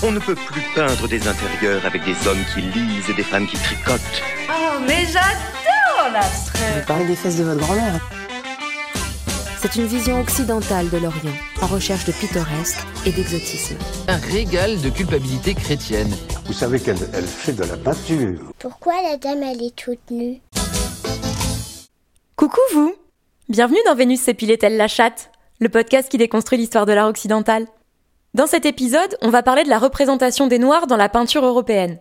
On ne peut plus peindre des intérieurs avec des hommes qui lisent et des femmes qui tricotent. Oh, mais j'adore l'abstrait Vous parlez des fesses de votre grand-mère. C'est une vision occidentale de l'Orient, en recherche de pittoresque et d'exotisme. Un régal de culpabilité chrétienne. Vous savez qu'elle elle fait de la peinture. Pourquoi la dame elle est toute nue? Coucou vous Bienvenue dans Vénus s'épilait-elle la chatte, le podcast qui déconstruit l'histoire de l'art occidental. Dans cet épisode, on va parler de la représentation des Noirs dans la peinture européenne.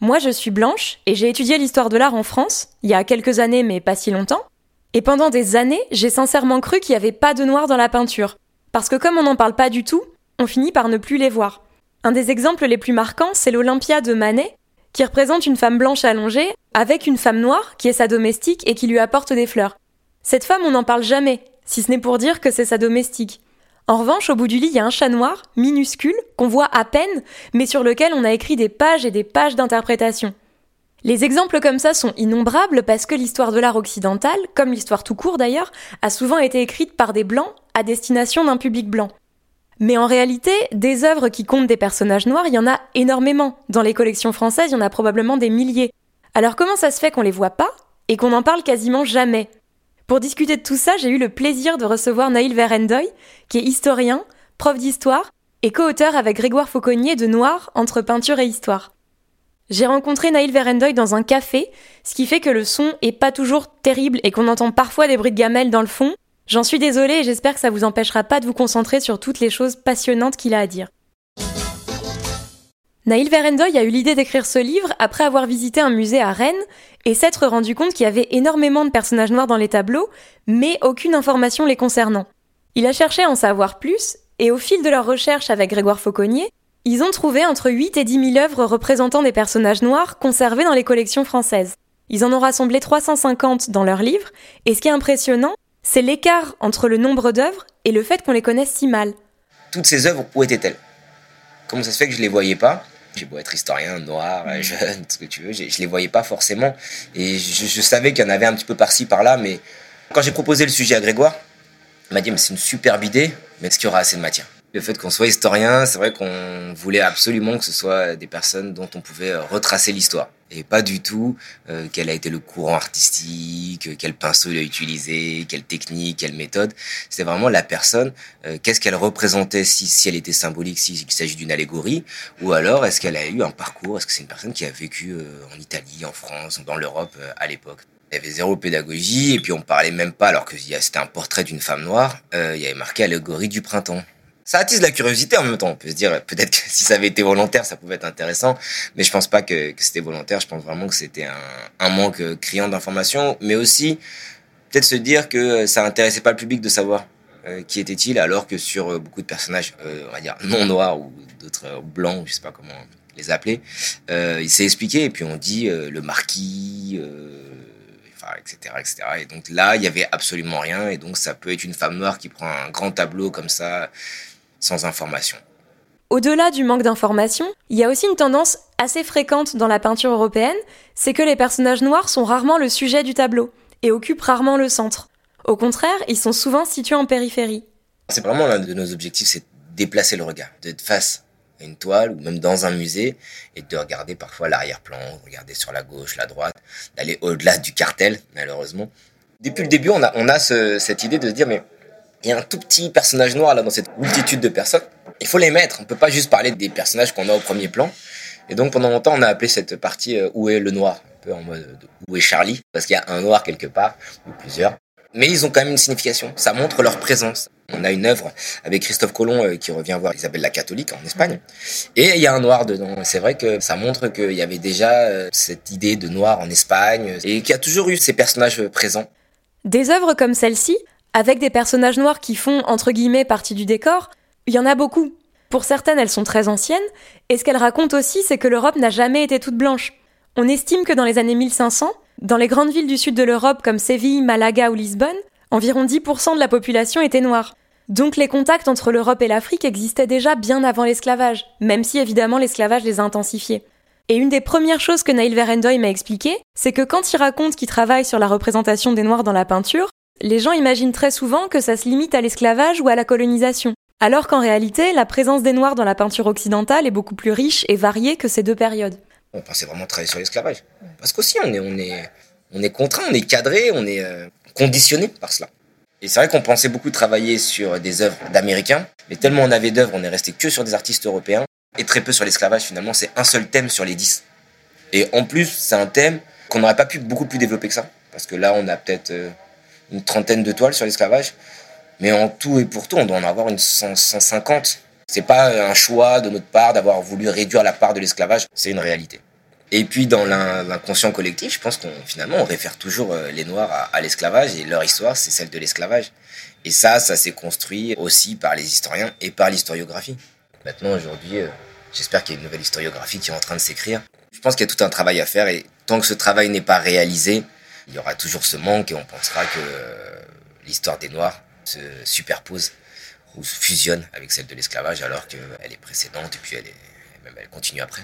Moi, je suis blanche et j'ai étudié l'histoire de l'art en France, il y a quelques années mais pas si longtemps. Et pendant des années, j'ai sincèrement cru qu'il n'y avait pas de Noirs dans la peinture. Parce que comme on n'en parle pas du tout, on finit par ne plus les voir. Un des exemples les plus marquants, c'est l'Olympia de Manet, qui représente une femme blanche allongée avec une femme noire qui est sa domestique et qui lui apporte des fleurs. Cette femme, on n'en parle jamais, si ce n'est pour dire que c'est sa domestique. En revanche, au bout du lit, il y a un chat noir, minuscule, qu'on voit à peine, mais sur lequel on a écrit des pages et des pages d'interprétation. Les exemples comme ça sont innombrables parce que l'histoire de l'art occidental, comme l'histoire tout court d'ailleurs, a souvent été écrite par des blancs à destination d'un public blanc. Mais en réalité, des œuvres qui comptent des personnages noirs, il y en a énormément. Dans les collections françaises, il y en a probablement des milliers. Alors comment ça se fait qu'on les voit pas et qu'on n'en parle quasiment jamais? Pour discuter de tout ça, j'ai eu le plaisir de recevoir Naïl Verendoy, qui est historien, prof d'histoire et co-auteur avec Grégoire Fauconnier de Noir entre peinture et histoire. J'ai rencontré Naïl Verendoy dans un café, ce qui fait que le son est pas toujours terrible et qu'on entend parfois des bruits de gamelles dans le fond. J'en suis désolée et j'espère que ça vous empêchera pas de vous concentrer sur toutes les choses passionnantes qu'il a à dire. Naïl Verendoy a eu l'idée d'écrire ce livre après avoir visité un musée à Rennes et s'être rendu compte qu'il y avait énormément de personnages noirs dans les tableaux, mais aucune information les concernant. Il a cherché à en savoir plus, et au fil de leurs recherches avec Grégoire Fauconnier, ils ont trouvé entre 8 et 10 000 œuvres représentant des personnages noirs conservées dans les collections françaises. Ils en ont rassemblé 350 dans leurs livres, et ce qui est impressionnant, c'est l'écart entre le nombre d'œuvres et le fait qu'on les connaisse si mal. Toutes ces œuvres, où étaient-elles? Comment ça se fait que je les voyais pas? J'ai beau être historien, noir, mm. jeune, ce que tu veux, je les voyais pas forcément. Et je, je savais qu'il y en avait un petit peu par-ci, par-là, mais quand j'ai proposé le sujet à Grégoire, il m'a dit, mais c'est une superbe idée, mais est-ce qu'il y aura assez de matière? Le fait qu'on soit historien, c'est vrai qu'on voulait absolument que ce soit des personnes dont on pouvait euh, retracer l'histoire. Et pas du tout euh, quel a été le courant artistique, quel pinceau il a utilisé, quelle technique, quelle méthode. C'était vraiment la personne, euh, qu'est-ce qu'elle représentait, si, si elle était symbolique, s'il s'agit d'une allégorie, ou alors est-ce qu'elle a eu un parcours, est-ce que c'est une personne qui a vécu en Italie, en France, dans l'Europe à l'époque. Il y avait zéro pédagogie, et puis on parlait même pas, alors que c'était un portrait d'une femme noire, il y avait marqué allégorie du printemps ça attise la curiosité en même temps. On peut se dire peut-être que si ça avait été volontaire, ça pouvait être intéressant, mais je pense pas que, c'était volontaire. Je pense vraiment que c'était un, manque criant d'informations, mais aussi peut-être se dire que ça intéressait pas le public de savoir euh, qui était-il, alors que sur euh, beaucoup de personnages, euh, on va dire non noirs ou d'autres blancs, je sais pas comment les appeler, il s'est expliqué et puis on dit le marquis. etc., etc. Et donc là, il y avait absolument rien. Et donc, ça peut être une femme noire qui prend un grand tableau comme ça, sans information. Au-delà du manque d'information, il y a aussi une tendance assez fréquente dans la peinture européenne, c'est que les personnages noirs sont rarement le sujet du tableau et occupent rarement le centre. Au contraire, ils sont souvent situés en périphérie. C'est vraiment l'un de nos objectifs, c'est déplacer le regard, d'être face à une toile ou même dans un musée et de regarder parfois l'arrière-plan, regarder sur la gauche, la droite, d'aller au-delà du cartel, malheureusement. Depuis le début, on a, on a cette idée de se dire, mais il y a un tout petit personnage noir là dans cette multitude de personnes. Il faut les mettre. On peut pas juste parler des personnages qu'on a au premier plan. Et donc pendant longtemps, on a appelé cette partie euh, où est le noir, un peu en mode où est Charlie, parce qu'il y a un noir quelque part ou plusieurs. mais ils ont quand même une signification. Ça montre leur présence. On a une œuvre avec Christophe Colomb euh, qui revient voir Isabelle la catholique en Espagne. Et il y a un noir dedans. C'est vrai que ça montre qu'il y avait déjà euh, cette idée de noir en Espagne et qu'il y a toujours eu ces personnages présents. Des œuvres comme celle-ci, avec des personnages noirs qui font, entre guillemets, partie du décor, il y en a beaucoup. Pour certaines, elles sont très anciennes, et ce qu'elles racontent aussi, c'est que l'Europe n'a jamais été toute blanche. On estime que dans les années 1500, dans les grandes villes du sud de l'Europe comme Séville, Malaga ou Lisbonne, environ 10% de la population était noire. Donc les contacts entre l'Europe et l'Afrique existaient déjà bien avant l'esclavage, même si évidemment l'esclavage les a intensifiés. Et une des premières choses que Naïl Verendoy m'a expliqué, c'est que quand il raconte qu'il travaille sur la représentation des Noirs dans la peinture, les gens imaginent très souvent que ça se limite à l'esclavage ou à la colonisation. Alors qu'en réalité, la présence des Noirs dans la peinture occidentale est beaucoup plus riche et variée que ces deux périodes. On pensait vraiment travailler sur l'esclavage. Parce qu'aussi, on est, on, est, on est contraint, on est cadré, on est euh, conditionné par cela. Et c'est vrai qu'on pensait beaucoup travailler sur des œuvres d'Américains, mais tellement on avait d'œuvres, on est resté que sur des artistes européens, et très peu sur l'esclavage finalement, c'est un seul thème sur les dix. Et en plus, c'est un thème qu'on n'aurait pas pu beaucoup plus développer que ça, parce que là, on a peut-être euh, une trentaine de toiles sur l'esclavage, mais en tout et pour tout, on doit en avoir une 150. C'est pas un choix de notre part d'avoir voulu réduire la part de l'esclavage, c'est une réalité. Et puis dans l'inconscient collectif, je pense qu'on finalement on réfère toujours euh, les Noirs à, l'esclavage et leur histoire c'est celle de l'esclavage. Et ça, ça s'est construit aussi par les historiens et par l'historiographie. Maintenant aujourd'hui, euh, j'espère qu'il y a une nouvelle historiographie qui est en train de s'écrire. Je pense qu'il y a tout un travail à faire et tant que ce travail n'est pas réalisé, il y aura toujours ce manque et on pensera que euh, l'histoire des Noirs se superpose ou se fusionne avec celle de l'esclavage alors qu'elle est précédente et puis elle, est, même elle continue après.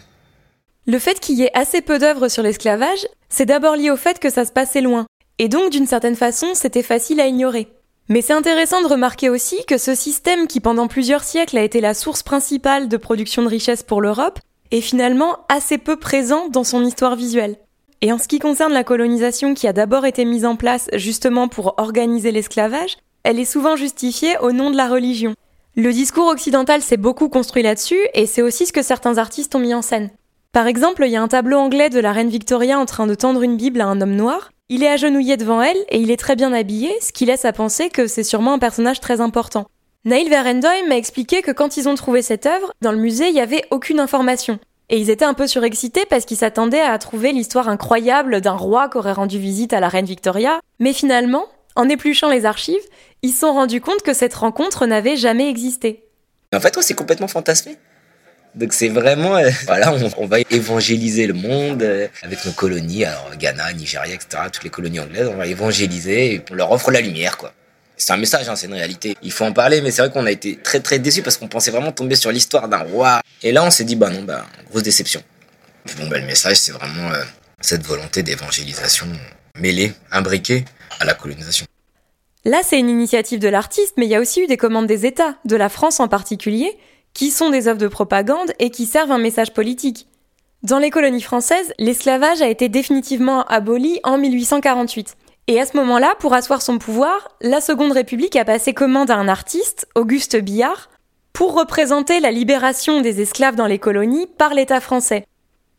Le fait qu'il y ait assez peu d'œuvres sur l'esclavage, c'est d'abord lié au fait que ça se passait loin, et donc d'une certaine façon c'était facile à ignorer. Mais c'est intéressant de remarquer aussi que ce système qui pendant plusieurs siècles a été la source principale de production de richesse pour l'Europe est finalement assez peu présent dans son histoire visuelle. Et en ce qui concerne la colonisation qui a d'abord été mise en place justement pour organiser l'esclavage, elle est souvent justifiée au nom de la religion. Le discours occidental s'est beaucoup construit là-dessus et c'est aussi ce que certains artistes ont mis en scène. Par exemple, il y a un tableau anglais de la reine Victoria en train de tendre une Bible à un homme noir. Il est agenouillé devant elle et il est très bien habillé, ce qui laisse à penser que c'est sûrement un personnage très important. Nail Verendoy m'a expliqué que quand ils ont trouvé cette œuvre, dans le musée, il n'y avait aucune information. Et ils étaient un peu surexcités parce qu'ils s'attendaient à trouver l'histoire incroyable d'un roi qui aurait rendu visite à la reine Victoria. Mais finalement, en épluchant les archives, ils se sont rendus compte que cette rencontre n'avait jamais existé. En fait, c'est complètement fantasmé. Donc c'est vraiment, euh, voilà, on, va évangéliser le monde euh, avec nos colonies, alors Ghana, Nigeria, etc., toutes les colonies anglaises, on va évangéliser et on leur offre la lumière, quoi. C'est un message, hein, c'est une réalité. Il faut en parler, mais c'est vrai qu'on a été très très déçus parce qu'on pensait vraiment tomber sur l'histoire d'un roi. Et là, on s'est dit, bah non, bah, grosse déception. bon, bah, le message, c'est vraiment euh, cette volonté d'évangélisation mêlée, imbriquée à la colonisation. Là, c'est une initiative de l'artiste, mais il y a aussi eu des commandes des États, de la France en particulier, qui sont des œuvres de propagande et qui servent un message politique. Dans les colonies françaises, l'esclavage a été définitivement aboli en 1848. Et à ce moment-là, pour asseoir son pouvoir, la Seconde République a passé commande à un artiste, Auguste Billard, pour représenter la libération des esclaves dans les colonies par l'État français.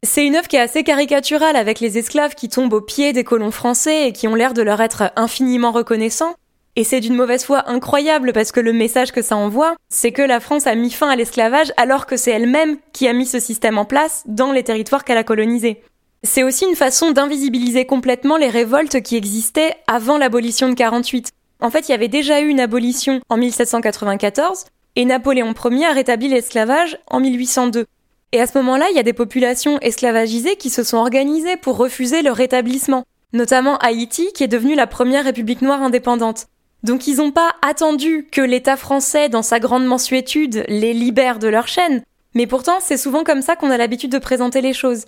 C'est une œuvre qui est assez caricaturale avec les esclaves qui tombent aux pieds des colons français et qui ont l'air de leur être infiniment reconnaissants, et c'est d'une mauvaise foi incroyable parce que le message que ça envoie, c'est que la France a mis fin à l'esclavage alors que c'est elle-même qui a mis ce système en place dans les territoires qu'elle a colonisés. C'est aussi une façon d'invisibiliser complètement les révoltes qui existaient avant l'abolition de 48. En fait, il y avait déjà eu une abolition en 1794 et Napoléon Ier a rétabli l'esclavage en 1802. Et à ce moment-là, il y a des populations esclavagisées qui se sont organisées pour refuser le rétablissement, notamment Haïti qui est devenue la première république noire indépendante. Donc ils n'ont pas attendu que l'État français, dans sa grande mensuétude, les libère de leur chaîne, mais pourtant c'est souvent comme ça qu'on a l'habitude de présenter les choses.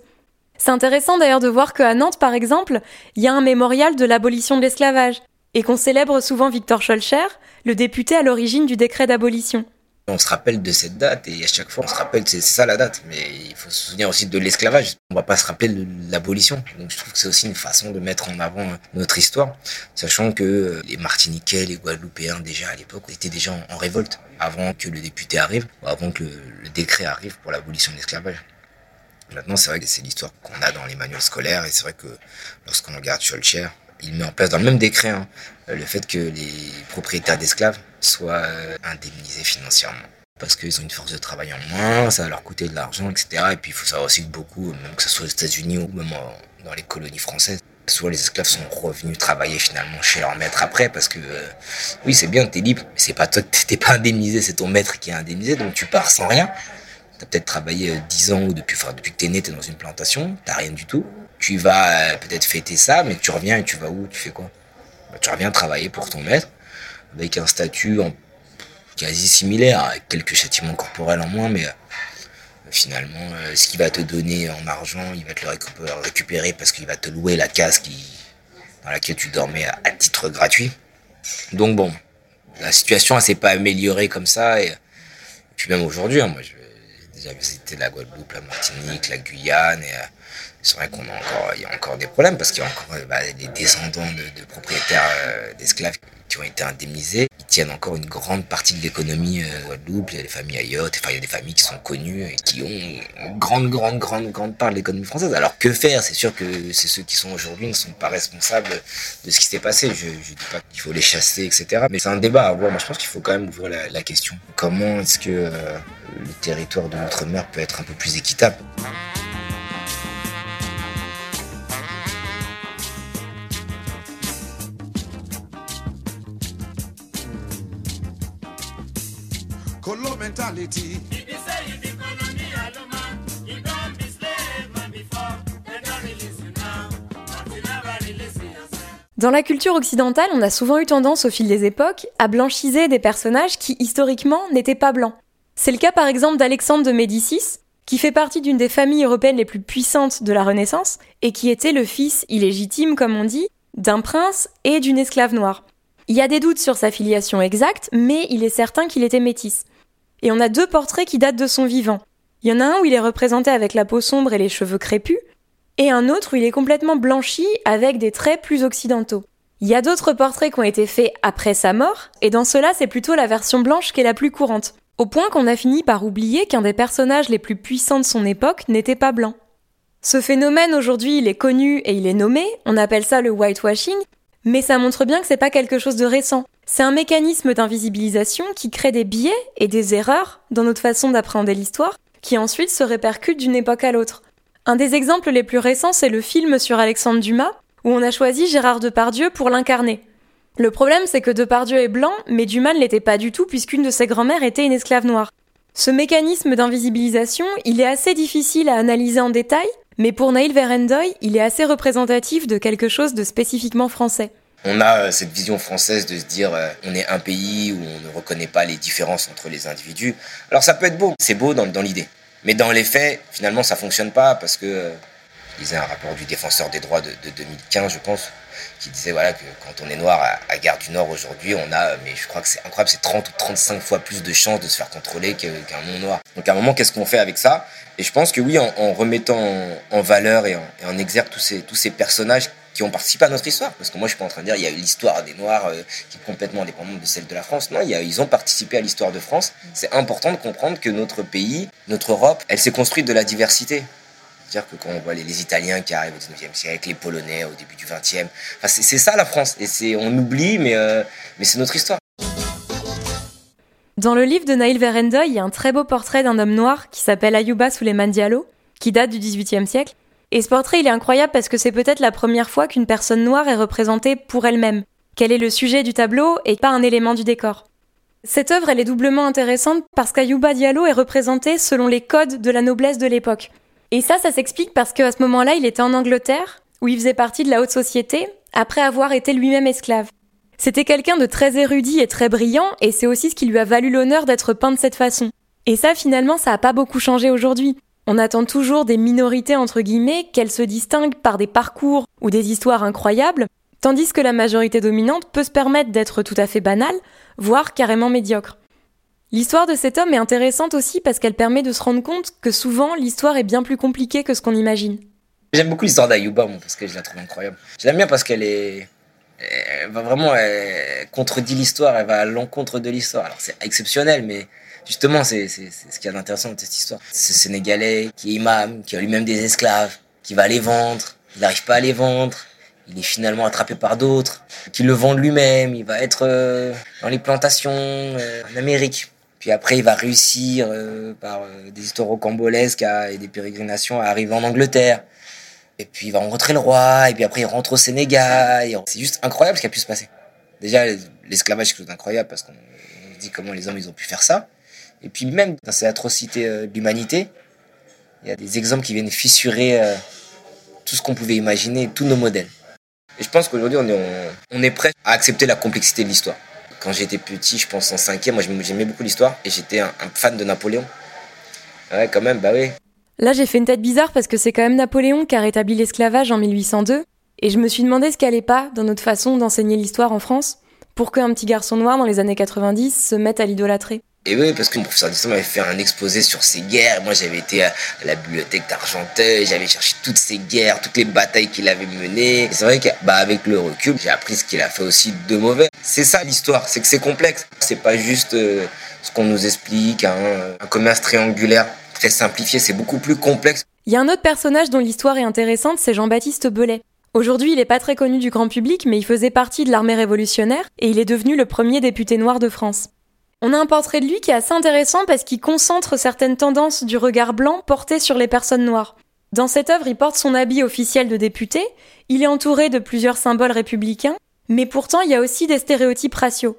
C'est intéressant d'ailleurs de voir qu'à Nantes, par exemple, il y a un mémorial de l'abolition de l'esclavage, et qu'on célèbre souvent Victor Scholcher, le député à l'origine du décret d'abolition. On se rappelle de cette date et à chaque fois on se rappelle, c'est ça la date, mais il faut se souvenir aussi de l'esclavage. On va pas se rappeler de l'abolition. Donc je trouve que c'est aussi une façon de mettre en avant notre histoire, sachant que euh, les Martiniquais, les Guadeloupéens déjà à l'époque étaient déjà en, révolte avant que le député arrive, avant que le, décret arrive pour l'abolition de l'esclavage. Maintenant, c'est vrai que c'est l'histoire qu'on a dans les manuels scolaires et c'est vrai que lorsqu'on regarde Schulcher, il met en place dans le même décret hein, le fait que les propriétaires d'esclaves soient euh, indemnisés financièrement. Parce qu'ils ont une force de travail en moins, ça va leur coûter de l'argent, etc. Et puis il faut savoir aussi que beaucoup, même que ce soit aux États-Unis ou même dans les colonies françaises, souvent les esclaves sont revenus travailler finalement chez leur maître après parce que euh, oui c'est bien t'es libre mais c'est pas toi t'es pas indemnisé c'est ton maître qui est indemnisé donc tu pars sans rien peut-être travaillé 10 ans ou depuis enfin, depuis que t'es né t'es dans une plantation t'as rien du tout. Tu vas peut-être fêter ça mais tu reviens et tu vas où? Tu fais quoi? Bah, tu reviens travailler pour ton maître avec un statut quasi similaire, avec quelques châtiments corporels en moins, mais euh, finalement, euh, ce qu'il va te donner en argent, il va te le récupérer parce qu'il va te louer la case dans laquelle tu dormais à, titre gratuit. Donc bon, la situation s'est pas améliorée comme ça, et, puis même aujourd'hui, hein, moi j'ai déjà visité la Guadeloupe, la Martinique, la Guyane, et euh, c'est vrai qu'on a encore, il y a encore des problèmes parce qu'il y a encore bah, des descendants de, propriétaires d'esclaves qui ont été indemnisés. Ils tiennent encore une grande partie de l'économie euh, Guadeloupe. Il y a des familles Ayotte, enfin il y a des familles qui sont connues et qui ont une grande, grande, grande, grande part de l'économie française. Alors que faire? C'est sûr que c'est ceux qui sont aujourd'hui ne sont pas responsables de ce qui s'est passé. Je, je dis pas qu'il faut les chasser, etc. Mais c'est un débat à voir. Moi, je pense qu'il faut quand même ouvrir la, question. Comment est-ce que euh, le territoire de notre mer peut être un peu plus équitable? Dans la culture occidentale, on a souvent eu tendance au fil des époques à blanchiser des personnages qui historiquement n'étaient pas blancs. C'est le cas par exemple d'Alexandre de Médicis, qui fait partie d'une des familles européennes les plus puissantes de la Renaissance et qui était le fils illégitime, comme on dit, d'un prince et d'une esclave noire. Il y a des doutes sur sa filiation exacte, mais il est certain qu'il était métis et on a deux portraits qui datent de son vivant. Il y en a un où il est représenté avec la peau sombre et les cheveux crépus, et un autre où il est complètement blanchi avec des traits plus occidentaux. Il y a d'autres portraits qui ont été faits après sa mort, et dans cela c'est plutôt la version blanche qui est la plus courante, au point qu'on a fini par oublier qu'un des personnages les plus puissants de son époque n'était pas blanc. Ce phénomène aujourd'hui il est connu et il est nommé, on appelle ça le whitewashing, mais ça montre bien que c'est pas quelque chose de récent. C'est un mécanisme d'invisibilisation qui crée des biais et des erreurs dans notre façon d'appréhender l'histoire, qui ensuite se répercutent d'une époque à l'autre. Un des exemples les plus récents, c'est le film sur Alexandre Dumas, où on a choisi Gérard Depardieu pour l'incarner. Le problème, c'est que Depardieu est blanc, mais Dumas ne l'était pas du tout puisqu'une de ses grand-mères était une esclave noire. Ce mécanisme d'invisibilisation, il est assez difficile à analyser en détail, mais pour Naïl Verendoy, il est assez représentatif de quelque chose de spécifiquement français. On a euh, cette vision française de se dire euh, on est un pays où on ne reconnaît pas les différences entre les individus. Alors ça peut être beau, c'est beau dans, l'idée. Mais dans les faits, finalement, ça fonctionne pas parce que euh, je lisais un rapport du défenseur des droits de, 2015, je pense, qui disait voilà que quand on est noir à, Gare du Nord aujourd'hui, on a, mais je crois que c'est incroyable, c'est 30 ou 35 fois plus de chances de se faire contrôler qu'un non noir. Donc à un moment, qu'est-ce qu'on fait avec ça? Et je pense que oui, en, remettant en, valeur et en, et exergue tous ces, tous ces personnages qui ont participé à notre histoire. Parce que moi, je suis pas en train de dire il y a eu l'histoire des Noirs euh, qui est complètement indépendante de celle de la France. Non, ils ont participé à l'histoire de France. C'est important de comprendre que notre pays, notre Europe, elle s'est construite de la diversité. C'est-à-dire que quand on voit les, Italiens qui arrivent au 19e siècle, les Polonais au début du 20e, enfin, c'est ça la France. Et on oublie, mais, euh, mais c'est notre histoire. Dans le livre de Naïl Verendoy, il y a un très beau portrait d'un homme noir qui s'appelle Ayuba Suleiman Diallo, qui date du 18e siècle et ce portrait, il est incroyable parce que c'est peut-être la première fois qu'une personne noire est représentée pour elle-même, qu'elle est le sujet du tableau et pas un élément du décor. Cette œuvre, elle est doublement intéressante parce qu'Ayouba Diallo est représenté selon les codes de la noblesse de l'époque. Et ça, ça s'explique parce qu'à ce moment-là, il était en Angleterre, où il faisait partie de la haute société, après avoir été lui-même esclave. C'était quelqu'un de très érudit et très brillant, et c'est aussi ce qui lui a valu l'honneur d'être peint de cette façon. Et ça, finalement, ça n'a pas beaucoup changé aujourd'hui. On attend toujours des minorités entre guillemets qu'elles se distinguent par des parcours ou des histoires incroyables, tandis que la majorité dominante peut se permettre d'être tout à fait banale, voire carrément médiocre. L'histoire de cet homme est intéressante aussi parce qu'elle permet de se rendre compte que souvent l'histoire est bien plus compliquée que ce qu'on imagine. J'aime beaucoup l'histoire d'Ayuba parce que je la trouve incroyable. Je l'aime bien parce qu'elle est elle va vraiment elle contredit l'histoire, elle va à l'encontre de l'histoire. Alors c'est exceptionnel mais Justement, c'est ce qui est intéressant de cette histoire. Ce Sénégalais qui est imam, qui a lui-même des esclaves, qui va les vendre, il n'arrive pas à les vendre, il est finalement attrapé par d'autres, qui le vendent lui-même, il va être euh, dans les plantations euh, en Amérique. Puis après, il va réussir euh, par des histoires rocambolesques et des pérégrinations à arriver en Angleterre. Et puis il va rencontrer le roi, et puis après il rentre au Sénégal. C'est juste incroyable ce qui a pu se passer. Déjà, l'esclavage, c'est quelque chose d'incroyable parce qu'on se dit comment les hommes ils ont pu faire ça. Et puis même dans ces atrocités de l'humanité, il y a des exemples qui viennent fissurer tout ce qu'on pouvait imaginer, tous nos modèles. Et je pense qu'aujourd'hui, on est, on est prêt à accepter la complexité de l'histoire. Quand j'étais petit, je pense en cinquième, moi j'aimais beaucoup l'histoire et j'étais un, fan de Napoléon. Ouais, quand même, bah oui. Là, j'ai fait une tête bizarre parce que c'est quand même Napoléon qui a rétabli l'esclavage en 1802. Et je me suis demandé ce qu'allait pas dans notre façon d'enseigner l'histoire en France pour qu'un petit garçon noir dans les années 90 se mette à l'idolâtrer. Et oui, parce que mon professeur d'histoire m'avait fait un exposé sur ces guerres. Moi, j'avais été à la bibliothèque d'Argenteuil, j'avais cherché toutes ces guerres, toutes les batailles qu'il avait menées. Et c'est vrai qu'avec bah, le recul, j'ai appris ce qu'il a fait aussi de mauvais. C'est ça l'histoire, c'est que c'est complexe. C'est pas juste euh, ce qu'on nous explique, hein, un commerce triangulaire très simplifié, c'est beaucoup plus complexe. Il y a un autre personnage dont l'histoire est intéressante, c'est Jean-Baptiste Belay. Aujourd'hui, il n'est pas très connu du grand public, mais il faisait partie de l'armée révolutionnaire et il est devenu le premier député noir de France. On a un portrait de lui qui est assez intéressant parce qu'il concentre certaines tendances du regard blanc porté sur les personnes noires. Dans cette œuvre, il porte son habit officiel de député, il est entouré de plusieurs symboles républicains, mais pourtant il y a aussi des stéréotypes raciaux.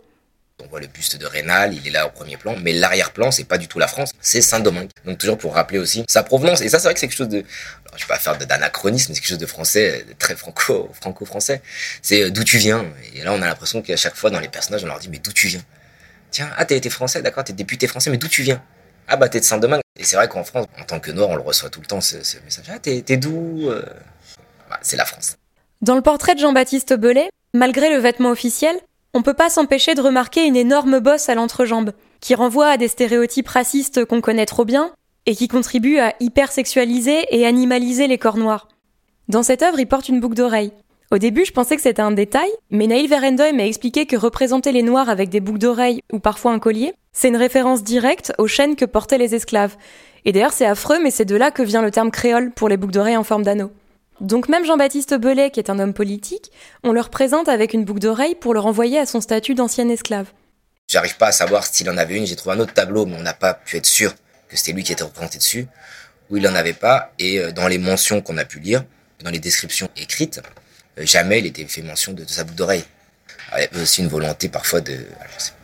On voit le buste de Rénal, il est là au premier plan, mais l'arrière-plan, c'est pas du tout la France, c'est Saint-Domingue. Donc toujours pour rappeler aussi sa provenance. Et ça, c'est vrai que c'est quelque chose de, je vais pas faire d'anachronisme, c'est quelque chose de français, très franco, franco-français. C'est euh, d'où tu viens? Et là, on a l'impression qu'à chaque fois dans les personnages, on leur dit mais d'où tu viens? Tiens, ah, été français, d'accord, t'es député français, mais d'où tu viens? Ah, bah, t'es de Saint-Domingue. Et c'est vrai qu'en France, en tant que Noir, on le reçoit tout le temps, ce, message. Ah, t'es, d'où euh? Bah, C'est la France. Dans le portrait de Jean-Baptiste Belay, malgré le vêtement officiel, on peut pas s'empêcher de remarquer une énorme bosse à l'entrejambe, qui renvoie à des stéréotypes racistes qu'on connaît trop bien, et qui contribue à hypersexualiser et animaliser les corps noirs. Dans cette œuvre, il porte une boucle d'oreille. Au début, je pensais que c'était un détail, mais Neil Verendoy m'a expliqué que représenter les Noirs avec des boucles d'oreilles ou parfois un collier, c'est une référence directe aux chaînes que portaient les esclaves. Et d'ailleurs, c'est affreux, mais c'est de là que vient le terme créole pour les boucles d'oreilles en forme d'anneau. Donc même Jean-Baptiste Belay, qui est un homme politique, on le représente avec une boucle d'oreille pour le renvoyer à son statut d'ancien esclave. J'arrive pas à savoir s'il en avait une, j'ai trouvé un autre tableau, mais on n'a pas pu être sûr que c'était lui qui était représenté dessus, ou il en avait pas, et euh, dans les mentions qu'on a pu lire, dans les descriptions écrites, jamais il était fait mention de, sa boucle d'oreille. Il y avait aussi une volonté parfois de,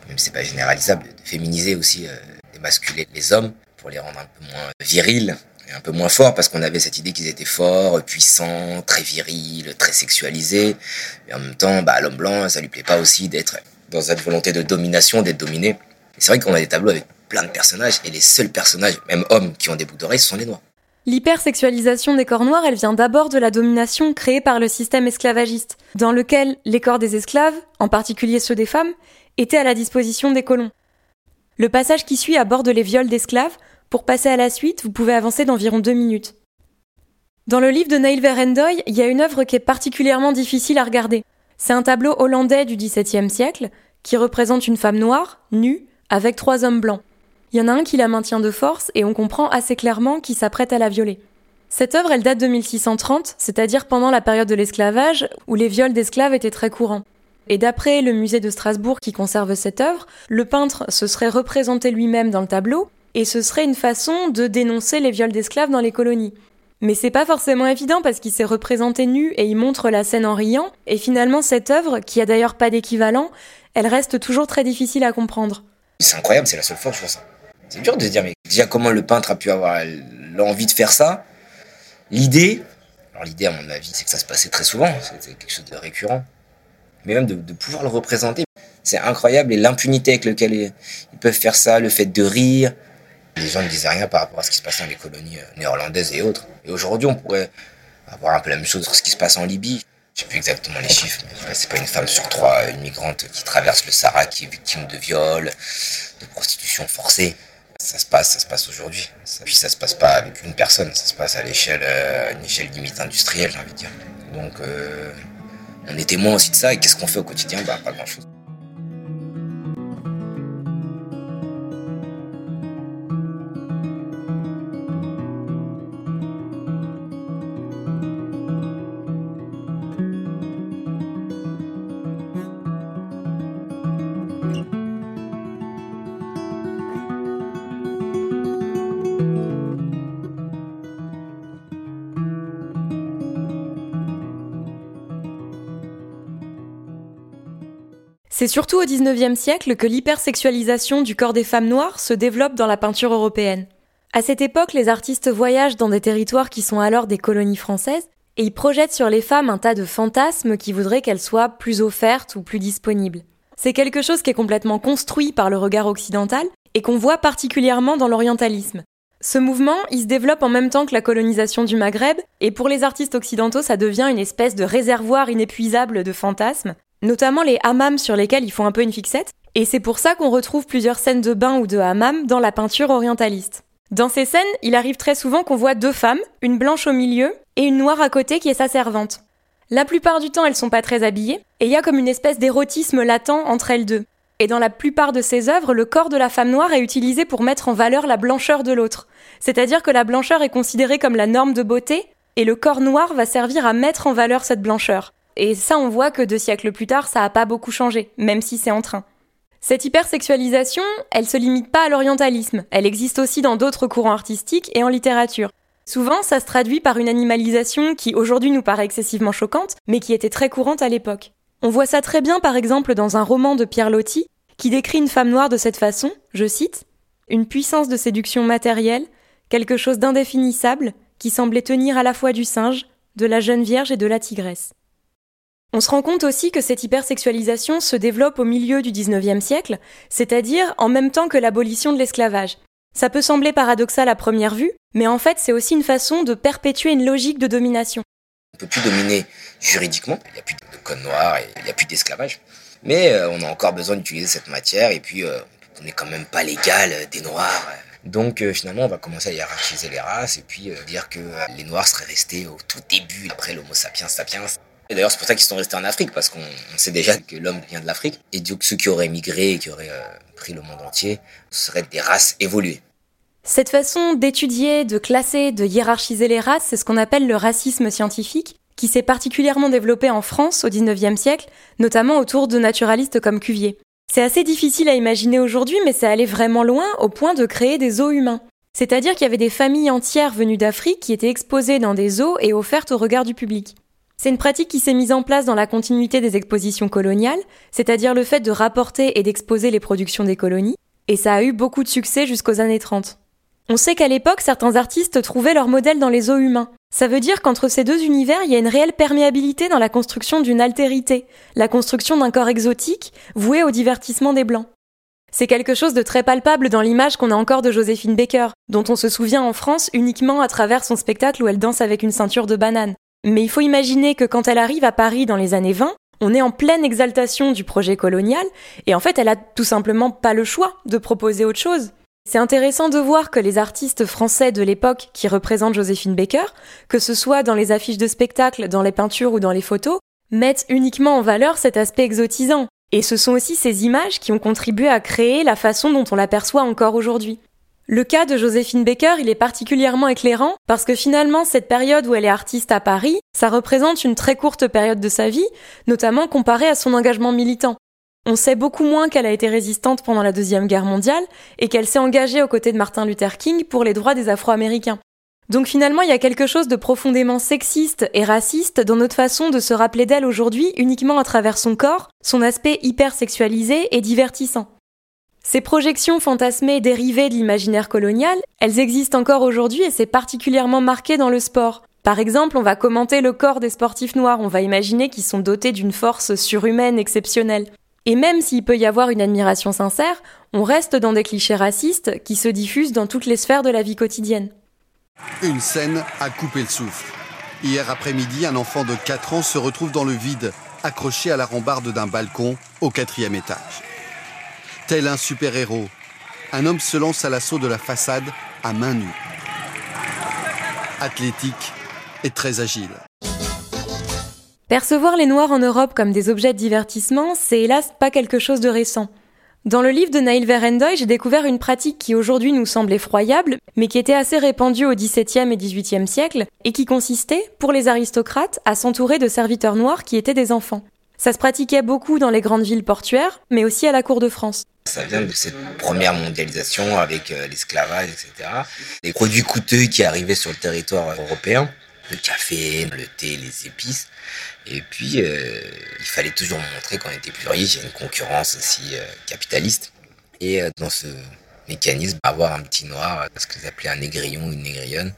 même si c'est pas généralisable, de féminiser aussi, euh, d'émasculer les hommes pour les rendre un peu moins virils et un peu moins forts parce qu'on avait cette idée qu'ils étaient forts, puissants, très virils, très sexualisés. Et en même temps, bah, l'homme blanc, ça lui plaît pas aussi d'être dans cette volonté de domination, d'être dominé. c'est vrai qu'on a des tableaux avec plein de personnages et les seuls personnages, même hommes, qui ont des boucles d'oreilles, ce sont les noirs. L'hypersexualisation des corps noirs, elle vient d'abord de la domination créée par le système esclavagiste, dans lequel les corps des esclaves, en particulier ceux des femmes, étaient à la disposition des colons. Le passage qui suit aborde les viols d'esclaves. Pour passer à la suite, vous pouvez avancer d'environ deux minutes. Dans le livre de Neil Verendoy, il y a une œuvre qui est particulièrement difficile à regarder. C'est un tableau hollandais du XVIIe siècle qui représente une femme noire, nue, avec trois hommes blancs. Il y en a un qui la maintient de force et on comprend assez clairement qu'il s'apprête à la violer. Cette œuvre, elle date de 1630, c'est-à-dire pendant la période de l'esclavage, où les viols d'esclaves étaient très courants. Et d'après le musée de Strasbourg qui conserve cette œuvre, le peintre se serait représenté lui-même dans le tableau, et ce serait une façon de dénoncer les viols d'esclaves dans les colonies. Mais c'est pas forcément évident parce qu'il s'est représenté nu et il montre la scène en riant, et finalement cette œuvre, qui a d'ailleurs pas d'équivalent, elle reste toujours très difficile à comprendre. C'est incroyable, c'est la seule fois je vois ça. C'est dur de se dire, mais déjà, comment le peintre a pu avoir l'envie de faire ça? L'idée, alors l'idée, à mon avis, c'est que ça se passait très souvent, c'était quelque chose de récurrent. Mais même de, pouvoir le représenter, c'est incroyable. Et l'impunité avec laquelle ils peuvent faire ça, le fait de rire. Les gens ne disaient rien par rapport à ce qui se passait dans les colonies euh, néerlandaises et autres. Et aujourd'hui, on pourrait avoir un peu la même chose sur ce qui se passe en Libye. Je sais plus exactement les chiffres, mais c'est pas une femme sur trois, une migrante qui traverse le Sahara, qui est victime de viol, de prostitution forcée ça se passe, ça se passe aujourd'hui. Puis ça se passe pas avec une personne, ça se passe à l'échelle, euh, une échelle limite industrielle, j'ai envie de dire. Donc, euh, on est témoin aussi de ça. Et qu'est-ce qu'on fait au quotidien? Bah, pas grand-chose. C'est surtout au XIXe siècle que l'hypersexualisation du corps des femmes noires se développe dans la peinture européenne. À cette époque, les artistes voyagent dans des territoires qui sont alors des colonies françaises et ils projettent sur les femmes un tas de fantasmes qui voudraient qu'elles soient plus offertes ou plus disponibles. C'est quelque chose qui est complètement construit par le regard occidental et qu'on voit particulièrement dans l'orientalisme. Ce mouvement, il se développe en même temps que la colonisation du Maghreb, et pour les artistes occidentaux, ça devient une espèce de réservoir inépuisable de fantasmes, notamment les hammams sur lesquels ils font un peu une fixette, et c'est pour ça qu'on retrouve plusieurs scènes de bain ou de hammam dans la peinture orientaliste. Dans ces scènes, il arrive très souvent qu'on voit deux femmes, une blanche au milieu et une noire à côté qui est sa servante. La plupart du temps, elles sont pas très habillées, et il y a comme une espèce d'érotisme latent entre elles deux. Et dans la plupart de ces œuvres, le corps de la femme noire est utilisé pour mettre en valeur la blancheur de l'autre. C'est-à-dire que la blancheur est considérée comme la norme de beauté, et le corps noir va servir à mettre en valeur cette blancheur. Et ça, on voit que deux siècles plus tard, ça a pas beaucoup changé, même si c'est en train. Cette hypersexualisation, elle se limite pas à l'orientalisme, elle existe aussi dans d'autres courants artistiques et en littérature. Souvent, ça se traduit par une animalisation qui aujourd'hui nous paraît excessivement choquante, mais qui était très courante à l'époque. On voit ça très bien par exemple dans un roman de Pierre Loti, qui décrit une femme noire de cette façon, je cite, Une puissance de séduction matérielle, quelque chose d'indéfinissable, qui semblait tenir à la fois du singe, de la jeune vierge et de la tigresse. On se rend compte aussi que cette hypersexualisation se développe au milieu du XIXe siècle, c'est-à-dire en même temps que l'abolition de l'esclavage. Ça peut sembler paradoxal à première vue, mais en fait c'est aussi une façon de perpétuer une logique de domination. On ne peut plus dominer juridiquement, il n'y a plus de code noir et il n'y a plus d'esclavage. Mais euh, on a encore besoin d'utiliser cette matière et puis euh, on n'est quand même pas légal euh, des noirs. Donc finalement, on va commencer à hiérarchiser les races et puis dire que les noirs seraient restés au tout début, après l'homo sapiens sapiens. D'ailleurs, c'est pour ça qu'ils sont restés en Afrique, parce qu'on sait déjà que l'homme vient de l'Afrique. Et donc, ceux qui auraient migré et qui auraient euh, pris le monde entier seraient des races évoluées. Cette façon d'étudier, de classer, de hiérarchiser les races, c'est ce qu'on appelle le racisme scientifique, qui s'est particulièrement développé en France au XIXe siècle, notamment autour de naturalistes comme Cuvier. C'est assez difficile à imaginer aujourd'hui, mais c'est allé vraiment loin au point de créer des zoos humains. C'est-à-dire qu'il y avait des familles entières venues d'Afrique qui étaient exposées dans des zoos et offertes au regard du public. C'est une pratique qui s'est mise en place dans la continuité des expositions coloniales, c'est-à-dire le fait de rapporter et d'exposer les productions des colonies, et ça a eu beaucoup de succès jusqu'aux années 30. On sait qu'à l'époque, certains artistes trouvaient leur modèle dans les eaux humains. Ça veut dire qu'entre ces deux univers, il y a une réelle perméabilité dans la construction d'une altérité, la construction d'un corps exotique, voué au divertissement des Blancs. C'est quelque chose de très palpable dans l'image qu'on a encore de Joséphine Baker, dont on se souvient en France uniquement à travers son spectacle où elle danse avec une ceinture de banane. Mais il faut imaginer que quand elle arrive à Paris dans les années 20, on est en pleine exaltation du projet colonial, et en fait elle a tout simplement pas le choix de proposer autre chose. C'est intéressant de voir que les artistes français de l'époque qui représentent Joséphine Baker, que ce soit dans les affiches de spectacle, dans les peintures ou dans les photos, mettent uniquement en valeur cet aspect exotisant. Et ce sont aussi ces images qui ont contribué à créer la façon dont on l'aperçoit encore aujourd'hui. Le cas de Joséphine Baker, il est particulièrement éclairant parce que finalement, cette période où elle est artiste à Paris, ça représente une très courte période de sa vie, notamment comparée à son engagement militant. On sait beaucoup moins qu'elle a été résistante pendant la Deuxième Guerre mondiale et qu'elle s'est engagée aux côtés de Martin Luther King pour les droits des Afro-Américains. Donc finalement, il y a quelque chose de profondément sexiste et raciste dans notre façon de se rappeler d'elle aujourd'hui uniquement à travers son corps, son aspect hyper sexualisé et divertissant. Ces projections fantasmées dérivées de l'imaginaire colonial, elles existent encore aujourd'hui et c'est particulièrement marqué dans le sport. Par exemple, on va commenter le corps des sportifs noirs, on va imaginer qu'ils sont dotés d'une force surhumaine exceptionnelle. Et même s'il peut y avoir une admiration sincère, on reste dans des clichés racistes qui se diffusent dans toutes les sphères de la vie quotidienne. Une scène a coupé le souffle. Hier après-midi, un enfant de 4 ans se retrouve dans le vide, accroché à la rambarde d'un balcon au quatrième étage. Tel un super-héros, un homme se lance à l'assaut de la façade à main nue. Athlétique et très agile. Percevoir les Noirs en Europe comme des objets de divertissement, c'est hélas pas quelque chose de récent. Dans le livre de Naïl Verendoy, j'ai découvert une pratique qui aujourd'hui nous semble effroyable, mais qui était assez répandue au XVIIe et XVIIIe siècle, et qui consistait, pour les aristocrates, à s'entourer de serviteurs noirs qui étaient des enfants. Ça se pratiquait beaucoup dans les grandes villes portuaires, mais aussi à la cour de France. Ça vient de cette première mondialisation avec euh, l'esclavage, etc. Les produits coûteux qui arrivaient sur le territoire européen, le café, le thé, les épices, Et puis, euh, il fallait toujours montrer qu'on était plus riche. Il y a une concurrence aussi euh, capitaliste. Et dans ce mécanisme, avoir un petit noir, ce qu'ils appelaient un négrillon, une négrillonne,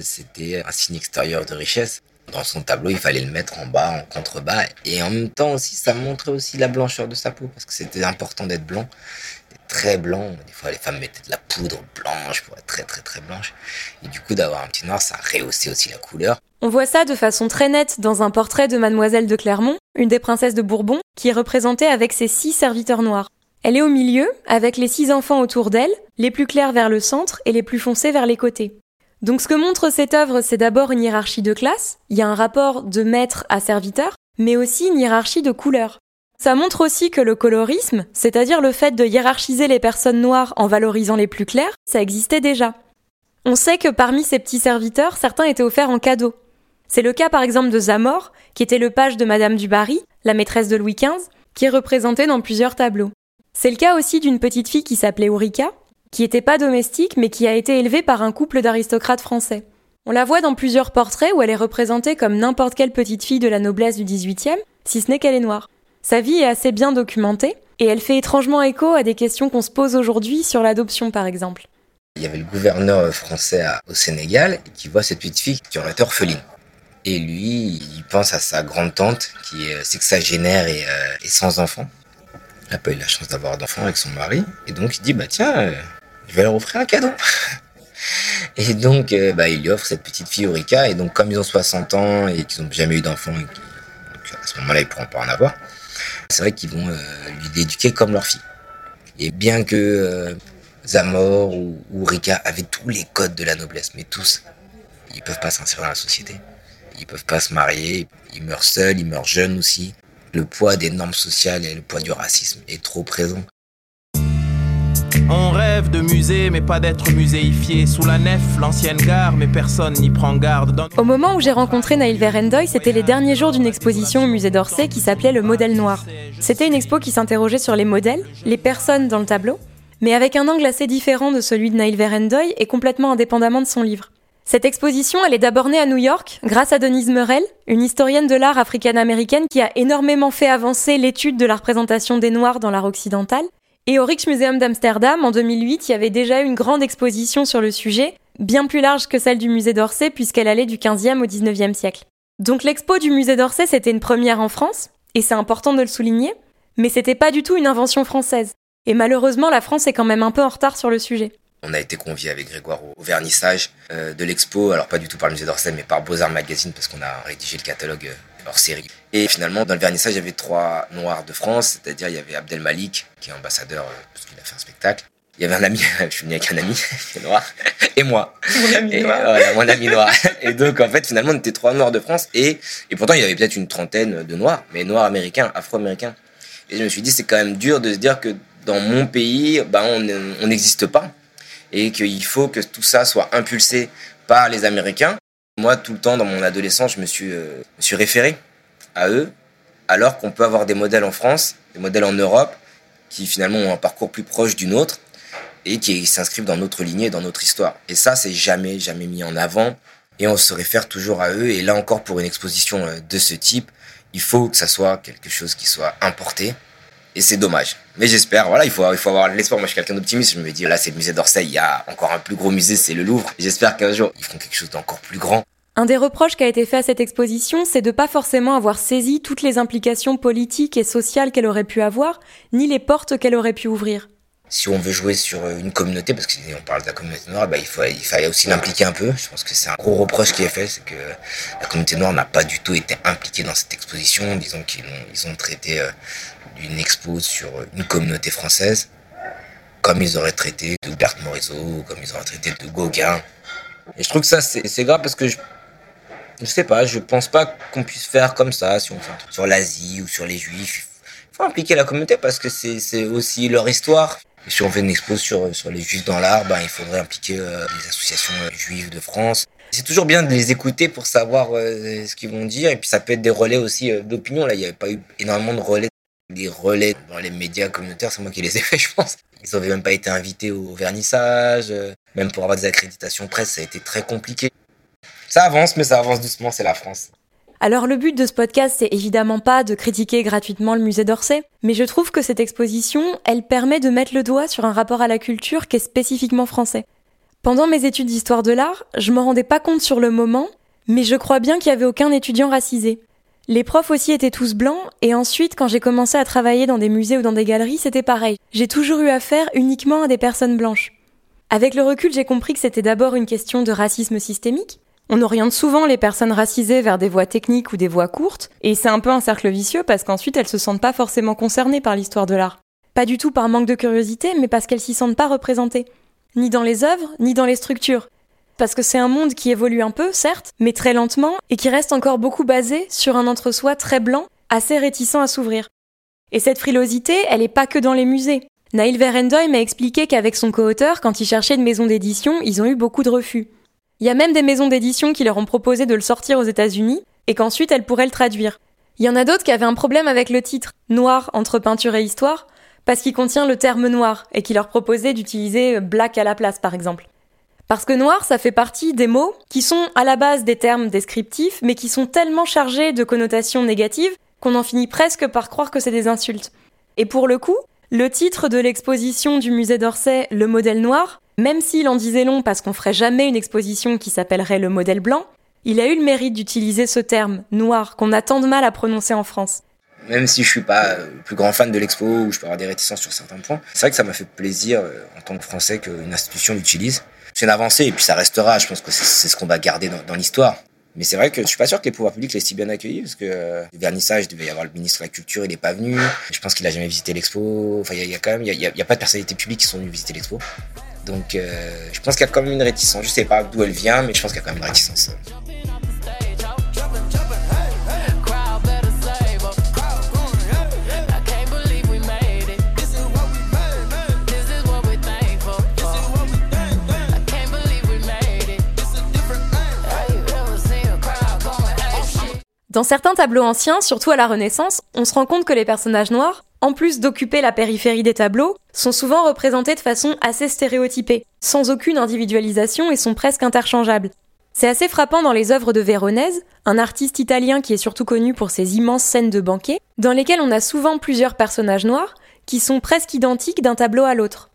c'était un signe extérieur de richesse. Dans son tableau, il fallait le mettre en bas, en contrebas. Et en même temps aussi, ça montrait aussi la blancheur de sa peau, parce que c'était important d'être blanc très blanc. Des fois, les femmes mettaient de la poudre blanche pour être très très très blanche. Et du coup, d'avoir un petit noir, ça rehaussait aussi la couleur. On voit ça de façon très nette dans un portrait de Mademoiselle de Clermont, une des princesses de Bourbon, qui est représentée avec ses six serviteurs noirs. Elle est au milieu, avec les six enfants autour d'elle, les plus clairs vers le centre et les plus foncés vers les côtés. Donc ce que montre cette œuvre, c'est d'abord une hiérarchie de classe, il y a un rapport de maître à serviteur, mais aussi une hiérarchie de couleurs. Ça montre aussi que le colorisme, c'est-à-dire le fait de hiérarchiser les personnes noires en valorisant les plus claires, ça existait déjà. On sait que parmi ces petits serviteurs, certains étaient offerts en cadeau. C'est le cas par exemple de Zamor, qui était le page de Madame du Barry, la maîtresse de Louis XV, qui est représentée dans plusieurs tableaux. C'est le cas aussi d'une petite fille qui s'appelait Ulrika, qui n'était pas domestique mais qui a été élevée par un couple d'aristocrates français. On la voit dans plusieurs portraits où elle est représentée comme n'importe quelle petite fille de la noblesse du XVIIIe, si ce n'est qu'elle est noire. Sa vie est assez bien documentée et elle fait étrangement écho à des questions qu'on se pose aujourd'hui sur l'adoption par exemple. Il y avait le gouverneur français au Sénégal qui voit cette petite fille qui aurait été orpheline. Et lui, il pense à sa grande-tante qui est sexagénaire et, euh, et sans enfant. Elle n'a pas eu la chance d'avoir d'enfant avec son mari. Et donc il dit, bah tiens, euh, je vais leur offrir un cadeau. et donc euh, bah, il lui offre cette petite fille Eureka. Et donc comme ils ont 60 ans et qu'ils n'ont jamais eu d'enfant, à ce moment-là ils pourront pas en avoir, c'est vrai qu'ils vont euh, lui comme leur fille. Et bien que euh, Zamor ou, Rika avaient tous les codes de la noblesse, mais tous, ils peuvent pas s'insérer dans la société. Ils peuvent pas se marier, ils meurent seuls, ils meurent jeunes aussi. Le poids des normes sociales et le poids du racisme est trop présent. On rêve de musée, mais pas d'être muséifié. Sous la nef, l'ancienne gare, mais personne n'y prend garde. Au moment où j'ai rencontré Naïl Verendoy, c'était les derniers jours d'une exposition au musée d'Orsay qui s'appelait Le Modèle Noir. C'était une expo qui s'interrogeait sur les modèles, les personnes dans le tableau, mais avec un angle assez différent de celui de Naïl Verendoy et complètement indépendamment de son livre. Cette exposition, elle est d'abord née à New York, grâce à Denise Merel, une historienne de l'art africaine-américaine qui a énormément fait avancer l'étude de la représentation des Noirs dans l'art occidental, et au Rijksmuseum d'Amsterdam, en 2008, il y avait déjà une grande exposition sur le sujet, bien plus large que celle du musée d'Orsay puisqu'elle allait du 15e au 19e siècle. Donc l'expo du musée d'Orsay, c'était une première en France, et c'est important de le souligner, mais c'était pas du tout une invention française. Et malheureusement, la France est quand même un peu en retard sur le sujet. On a été convié avec Grégoire au, vernissage euh, de l'expo, alors pas du tout par le musée d'Orsay, mais par Beaux-Arts Magazine, parce qu'on a rédigé le catalogue euh, hors série. Et finalement, dans le vernissage, il y avait trois Noirs de France, c'est-à-dire il y avait Abdel Malik, qui est ambassadeur, euh, parce qu'il a fait un spectacle. Il y avait un ami, je suis venu avec un ami, qui est noir, et moi. Mon ami et, noir. Voilà, mon ami noir. Et donc, en fait, finalement, on était trois Noirs de France, et, et pourtant, il y avait peut-être une trentaine de Noirs, mais Noirs américains, Afro-américains. Et je me suis dit, c'est quand même dur de se dire que dans mon pays, bah, on n'existe pas, et qu'il faut que tout ça soit impulsé par les Américains. Moi, tout le temps, dans mon adolescence, je me suis, euh, suis référé à eux, alors qu'on peut avoir des modèles en France, des modèles en Europe, qui finalement ont un parcours plus proche du nôtre et qui s'inscrivent dans notre lignée, dans notre histoire. Et ça, c'est jamais, jamais mis en avant. Et on se réfère toujours à eux. Et là encore, pour une exposition euh, de ce type, il faut que ça soit quelque chose qui soit importé. Et c'est dommage. Mais j'espère, voilà, il faut, il faut avoir l'espoir. Moi, je suis quelqu'un d'optimiste. Je me dis, là, c'est le musée d'Orsay. Il y a encore un plus gros musée, c'est le Louvre. J'espère qu'un jour, ils feront quelque chose d'encore plus grand. Un des reproches qui a été fait à cette exposition, c'est de pas forcément avoir saisi toutes les implications politiques et sociales qu'elle aurait pu avoir, ni les portes qu'elle aurait pu ouvrir. Si on veut jouer sur une communauté, parce qu'on parle de la communauté noire, bah, il, faut, il fallait aussi l'impliquer un peu. Je pense que c'est un gros reproche qui est fait, c'est que la communauté noire n'a pas du tout été impliquée dans cette exposition. Disons qu'ils ont, ils ont traité d'une expo sur une communauté française, comme ils auraient traité de Berthe Morisot, comme ils auraient traité de Gauguin. Et je trouve que ça, c'est grave parce que je, je sais pas, je pense pas qu'on puisse faire comme ça si on fait un truc sur l'Asie ou sur les Juifs. Il faut impliquer la communauté parce que c'est aussi leur histoire. Et si on fait une expo sur, sur les Juifs dans l'art, ben, il faudrait impliquer euh, les associations euh, juives de France. C'est toujours bien de les écouter pour savoir euh, ce qu'ils vont dire. Et puis ça peut être des relais aussi d'opinion. Là, il n'y avait pas eu énormément de relais. Les relais dans les médias communautaires, c'est moi qui les ai faits, je pense. Ils n'avaient même pas été invités au vernissage. Même pour avoir des accréditations presse, ça a été très compliqué. Ça avance, mais ça avance doucement, c'est la France. Alors le but de ce podcast, c'est évidemment pas de critiquer gratuitement le musée d'Orsay, mais je trouve que cette exposition, elle permet de mettre le doigt sur un rapport à la culture qui est spécifiquement français. Pendant mes études d'histoire de l'art, je m'en rendais pas compte sur le moment, mais je crois bien qu'il y avait aucun étudiant racisé. Les profs aussi étaient tous blancs, et ensuite, quand j'ai commencé à travailler dans des musées ou dans des galeries, c'était pareil. J'ai toujours eu affaire uniquement à des personnes blanches. Avec le recul, j'ai compris que c'était d'abord une question de racisme systémique. On oriente souvent les personnes racisées vers des voies techniques ou des voies courtes, et c'est un peu un cercle vicieux parce qu'ensuite elles se sentent pas forcément concernées par l'histoire de l'art. Pas du tout par manque de curiosité, mais parce qu'elles s'y sentent pas représentées. Ni dans les œuvres, ni dans les structures parce que c'est un monde qui évolue un peu, certes, mais très lentement, et qui reste encore beaucoup basé sur un entre-soi très blanc, assez réticent à s'ouvrir. Et cette frilosité, elle n'est pas que dans les musées. Naïl Verendoy m'a expliqué qu'avec son co-auteur, quand ils cherchaient une maison d'édition, ils ont eu beaucoup de refus. Il y a même des maisons d'édition qui leur ont proposé de le sortir aux États-Unis, et qu'ensuite elles pourraient le traduire. Il y en a d'autres qui avaient un problème avec le titre, Noir entre peinture et histoire, parce qu'il contient le terme noir, et qui leur proposait d'utiliser black à la place, par exemple. Parce que noir, ça fait partie des mots qui sont à la base des termes descriptifs, mais qui sont tellement chargés de connotations négatives qu'on en finit presque par croire que c'est des insultes. Et pour le coup, le titre de l'exposition du musée d'Orsay, Le modèle noir, même s'il en disait long parce qu'on ferait jamais une exposition qui s'appellerait Le modèle blanc, il a eu le mérite d'utiliser ce terme, noir, qu'on a tant de mal à prononcer en France. Même si je suis pas le plus grand fan de l'expo ou je peux avoir des réticences sur certains points, c'est vrai que ça m'a fait plaisir euh, en tant que Français qu'une institution l'utilise c'est une avancée et puis ça restera. Je pense que c'est ce qu'on va garder dans, l'histoire. Mais c'est vrai que je suis pas sûr que les pouvoirs publics l'aient si bien accueilli parce que euh, le vernissage devait y avoir le ministre de la Culture, il est pas venu. Je pense qu'il a jamais visité l'expo. Enfin, il y, a quand même, il y a, pas de personnalités publiques qui sont venues visiter l'expo. Donc, euh, je pense qu'il y a quand même une réticence. Je sais pas d'où elle vient, mais je pense qu'il y a quand même une réticence. Dans certains tableaux anciens, surtout à la Renaissance, on se rend compte que les personnages noirs, en plus d'occuper la périphérie des tableaux, sont souvent représentés de façon assez stéréotypée, sans aucune individualisation et sont presque interchangeables. C'est assez frappant dans les œuvres de Véronèse, un artiste italien qui est surtout connu pour ses immenses scènes de banquet, dans lesquelles on a souvent plusieurs personnages noirs qui sont presque identiques d'un tableau à l'autre.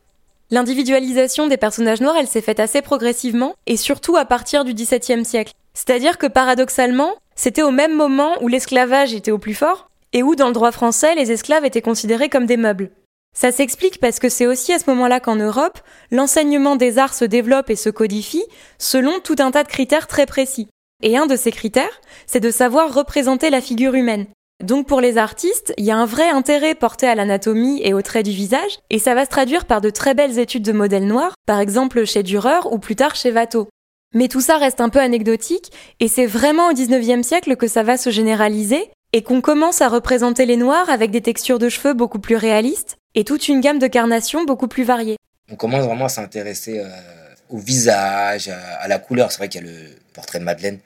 L'individualisation des personnages noirs, elle s'est faite assez progressivement, et surtout à partir du XVIIe siècle. C'est-à-dire que paradoxalement, c'était au même moment où l'esclavage était au plus fort et où dans le droit français les esclaves étaient considérés comme des meubles. Ça s'explique parce que c'est aussi à ce moment-là qu'en Europe, l'enseignement des arts se développe et se codifie selon tout un tas de critères très précis. Et un de ces critères, c'est de savoir représenter la figure humaine. Donc pour les artistes, il y a un vrai intérêt porté à l'anatomie et aux traits du visage, et ça va se traduire par de très belles études de modèles noirs, par exemple chez Dürer ou plus tard chez Watteau. Mais tout ça reste un peu anecdotique, et c'est vraiment au 19e siècle que ça va se généraliser, et qu'on commence à représenter les noirs avec des textures de cheveux beaucoup plus réalistes, et toute une gamme de carnations beaucoup plus variée. On commence vraiment à s'intéresser euh, au visage, à, la couleur. C'est vrai qu'il y a le portrait de Madeleine.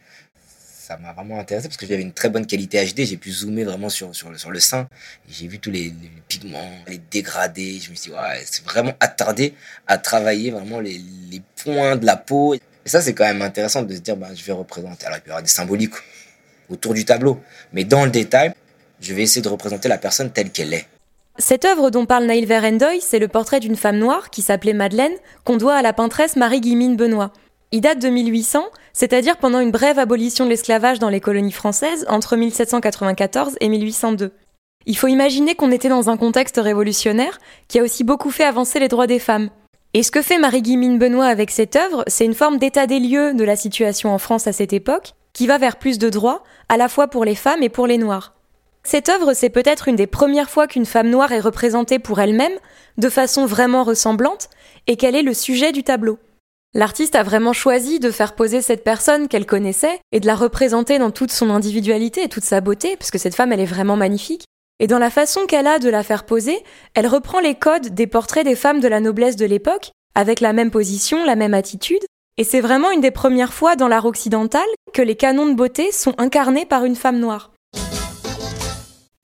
Ça m'a vraiment intéressé parce que j'avais une très bonne qualité HD. J'ai pu zoomer vraiment sur, sur le sein. J'ai vu tous les, pigments, les dégradés. Je me suis dit, ouais, c'est vraiment attardé à travailler vraiment les, les points de la peau. Et ça, c'est quand même intéressant de se dire, bah, je vais représenter. Alors, il peut y avoir des symboliques autour du tableau, mais dans le détail, je vais essayer de représenter la personne telle qu'elle est. Cette œuvre dont parle Naïl Verendoy, c'est le portrait d'une femme noire qui s'appelait Madeleine, qu'on doit à la peintresse Marie-Guimine Benoît. Il date de 1800, c'est-à-dire pendant une brève abolition de l'esclavage dans les colonies françaises entre 1794 et 1802. Il faut imaginer qu'on était dans un contexte révolutionnaire qui a aussi beaucoup fait avancer les droits des femmes. Et ce que fait Marie-Guimine Benoît avec cette œuvre, c'est une forme d'état des lieux de la situation en France à cette époque, qui va vers plus de droits, à la fois pour les femmes et pour les Noirs. Cette œuvre, c'est peut-être une des premières fois qu'une femme noire est représentée pour elle-même, de façon vraiment ressemblante, et qu'elle est le sujet du tableau. L'artiste a vraiment choisi de faire poser cette personne qu'elle connaissait et de la représenter dans toute son individualité et toute sa beauté, puisque cette femme, elle est vraiment magnifique, et dans la façon qu'elle a de la faire poser, elle reprend les codes des portraits des femmes de la noblesse de l'époque, avec la même position, la même attitude, et c'est vraiment une des premières fois dans l'art occidental que les canons de beauté sont incarnés par une femme noire.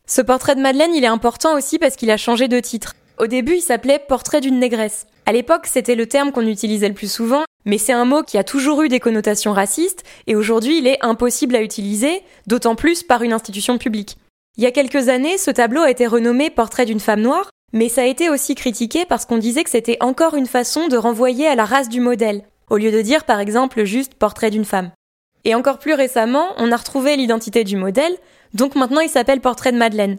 Ce portrait de Madeleine, il est important aussi parce qu'il a changé de titre. Au début, il s'appelait Portrait d'une négresse. À l'époque, c'était le terme qu'on utilisait le plus souvent, Mais c'est un mot qui a toujours eu des connotations racistes et aujourd'hui il est impossible à utiliser, d'autant plus par une institution publique. Il y a quelques années, ce tableau a été renommé Portrait d'une femme noire, mais ça a été aussi critiqué parce qu'on disait que c'était encore une façon de renvoyer à la race du modèle, au lieu de dire par exemple juste Portrait d'une femme. Et encore plus récemment, on a retrouvé l'identité du modèle, donc maintenant il s'appelle Portrait de Madeleine.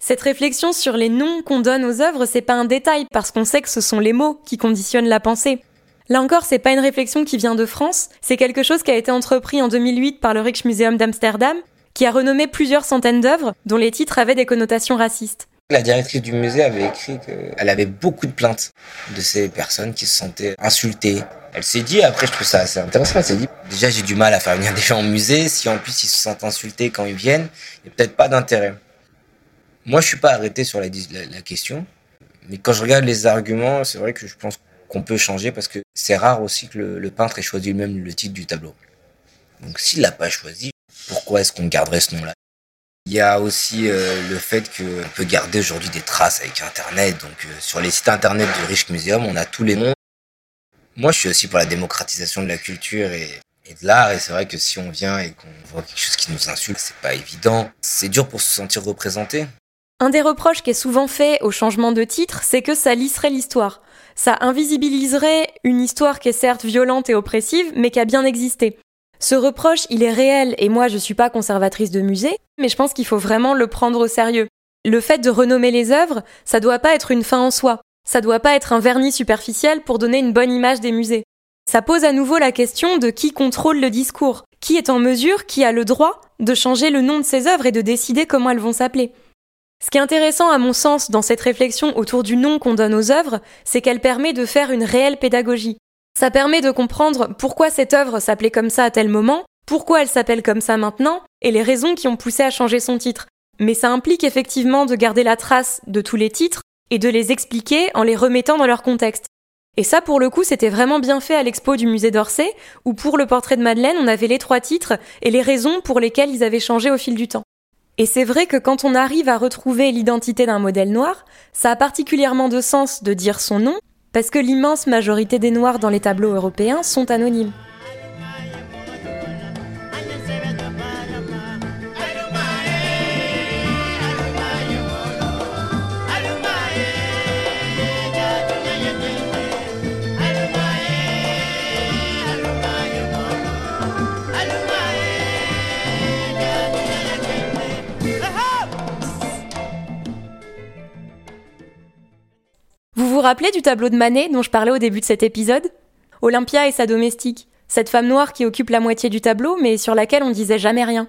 Cette réflexion sur les noms qu'on donne aux œuvres, c'est pas un détail parce qu'on sait que ce sont les mots qui conditionnent la pensée. Là encore, c'est pas une réflexion qui vient de France, c'est quelque chose qui a été entrepris en 2008 par le Rijksmuseum d'Amsterdam, qui a renommé plusieurs centaines d'œuvres dont les titres avaient des connotations racistes. La directrice du musée avait écrit qu'elle avait beaucoup de plaintes de ces personnes qui se sentaient insultées. Elle s'est dit, après je trouve ça assez intéressant, elle s'est dit, déjà j'ai du mal à faire venir des gens au musée, si en plus ils se sentent insultés quand ils viennent, il n'y a peut-être pas d'intérêt. Moi je suis pas arrêté sur la, question, mais quand je regarde les arguments, c'est vrai que je pense qu'on peut changer parce que c'est rare aussi que le, peintre ait choisi lui-même le titre du tableau. Donc s'il l'a pas choisi, pourquoi est-ce qu'on garderait ce nom-là? Il y a aussi euh, le fait qu'on peut garder aujourd'hui des traces avec Internet. Donc euh, sur les sites Internet du Rich Museum, on a tous les noms. Moi, je suis aussi pour la démocratisation de la culture et, et de l'art. Et c'est vrai que si on vient et qu'on voit quelque chose qui nous insulte, c'est pas évident. C'est dur pour se sentir représenté. Un des reproches qui est souvent fait au changement de titre, c'est que ça lisserait l'histoire ça invisibiliserait une histoire qui est certes violente et oppressive, mais qui a bien existé. Ce reproche, il est réel, et moi je suis pas conservatrice de musée, mais je pense qu'il faut vraiment le prendre au sérieux. Le fait de renommer les œuvres, ça doit pas être une fin en soi. Ça doit pas être un vernis superficiel pour donner une bonne image des musées. Ça pose à nouveau la question de qui contrôle le discours, qui est en mesure, qui a le droit de changer le nom de ces œuvres et de décider comment elles vont s'appeler? Ce qui est intéressant à mon sens dans cette réflexion autour du nom qu'on donne aux œuvres, c'est qu'elle permet de faire une réelle pédagogie. Ça permet de comprendre pourquoi cette œuvre s'appelait comme ça à tel moment, pourquoi elle s'appelle comme ça maintenant, et les raisons qui ont poussé à changer son titre. Mais ça implique effectivement de garder la trace de tous les titres et de les expliquer en les remettant dans leur contexte. Et ça, pour le coup, c'était vraiment bien fait à l'expo du musée d'Orsay, où pour le portrait de Madeleine, on avait les trois titres et les raisons pour lesquelles ils avaient changé au fil du temps. Et c'est vrai que quand on arrive à retrouver l'identité d'un modèle noir, ça a particulièrement de sens de dire son nom, parce que l'immense majorité des noirs dans les tableaux européens sont anonymes. Vous vous rappelez du tableau de Manet dont je parlais au début de cet épisode? Olympia et sa domestique, cette femme noire qui occupe la moitié du tableau mais sur laquelle on disait jamais rien.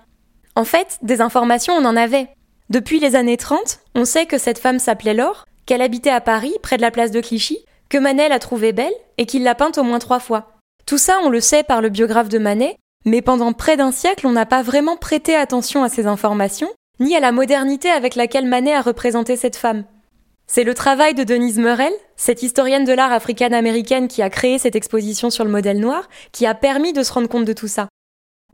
En fait, des informations on en avait. Depuis les années 30, on sait que cette femme s'appelait Laure, qu'elle habitait à Paris, près de la place de Clichy, que Manet l'a trouvée belle et qu'il l'a peinte au moins trois fois. Tout ça, on le sait par le biographe de Manet, mais pendant près d'un siècle, on n'a pas vraiment prêté attention à ces informations, ni à la modernité avec laquelle Manet a représenté cette femme. C'est le travail de Denise Meurel, cette historienne de l'art africaine-américaine qui a créé cette exposition sur le modèle noir, qui a permis de se rendre compte de tout ça.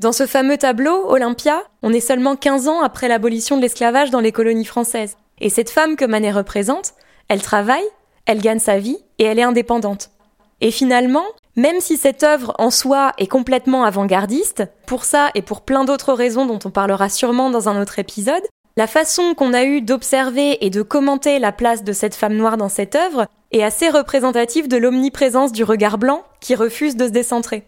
Dans ce fameux tableau, Olympia, on est seulement 15 ans après l'abolition de l'esclavage dans les colonies françaises. Et cette femme que Manet représente, elle travaille, elle gagne sa vie et elle est indépendante. Et finalement, même si cette œuvre en soi est complètement avant-gardiste, pour ça et pour plein d'autres raisons dont on parlera sûrement dans un autre épisode, la façon qu'on a eu d'observer et de commenter la place de cette femme noire dans cette œuvre est assez représentative de l'omniprésence du regard blanc qui refuse de se décentrer.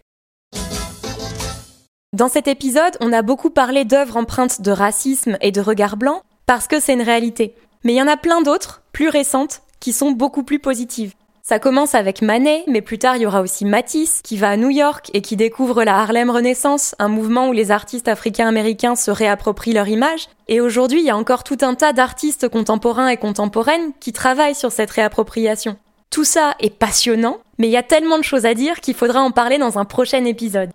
Dans cet épisode, on a beaucoup parlé d'œuvres empreintes de racisme et de regard blanc parce que c'est une réalité. Mais il y en a plein d'autres, plus récentes, qui sont beaucoup plus positives. Ça commence avec Manet, mais plus tard il y aura aussi Matisse qui va à New York et qui découvre la Harlem Renaissance, un mouvement où les artistes africains-américains se réapproprient leur image. Et aujourd'hui, il y a encore tout un tas d'artistes contemporains et contemporaines qui travaillent sur cette réappropriation. Tout ça est passionnant, mais il y a tellement de choses à dire qu'il faudra en parler dans un prochain épisode.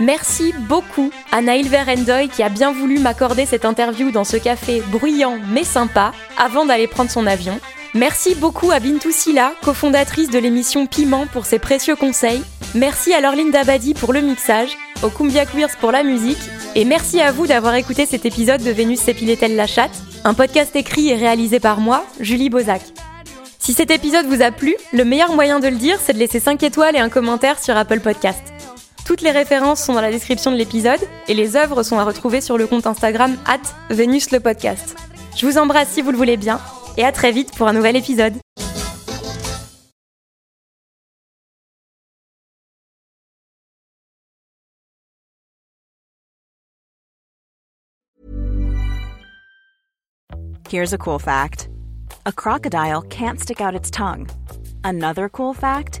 Merci beaucoup à Naïl Verendoy qui a bien voulu m'accorder cette interview dans ce café bruyant mais sympa avant d'aller prendre son avion. Merci beaucoup à Bintou Silla, cofondatrice de l'émission Piment pour ses précieux conseils. Merci à Lorline Dabadi pour le mixage, au Kumbia Queers pour la musique, et merci à vous d'avoir écouté cet épisode de Vénus s'épilait-elle la chatte, un podcast écrit et réalisé par moi, Julie Bozac. Si cet épisode vous a plu, le meilleur moyen de le dire, c'est de laisser 5 étoiles et un commentaire sur Apple Podcast. Toutes les références sont dans la description de l'épisode et les œuvres sont à retrouver sur le compte Instagram at Vénus le podcast. Je vous embrasse si vous le voulez bien et à très vite pour un nouvel épisode. Here's a cool fact a crocodile can't stick out its tongue. Another cool fact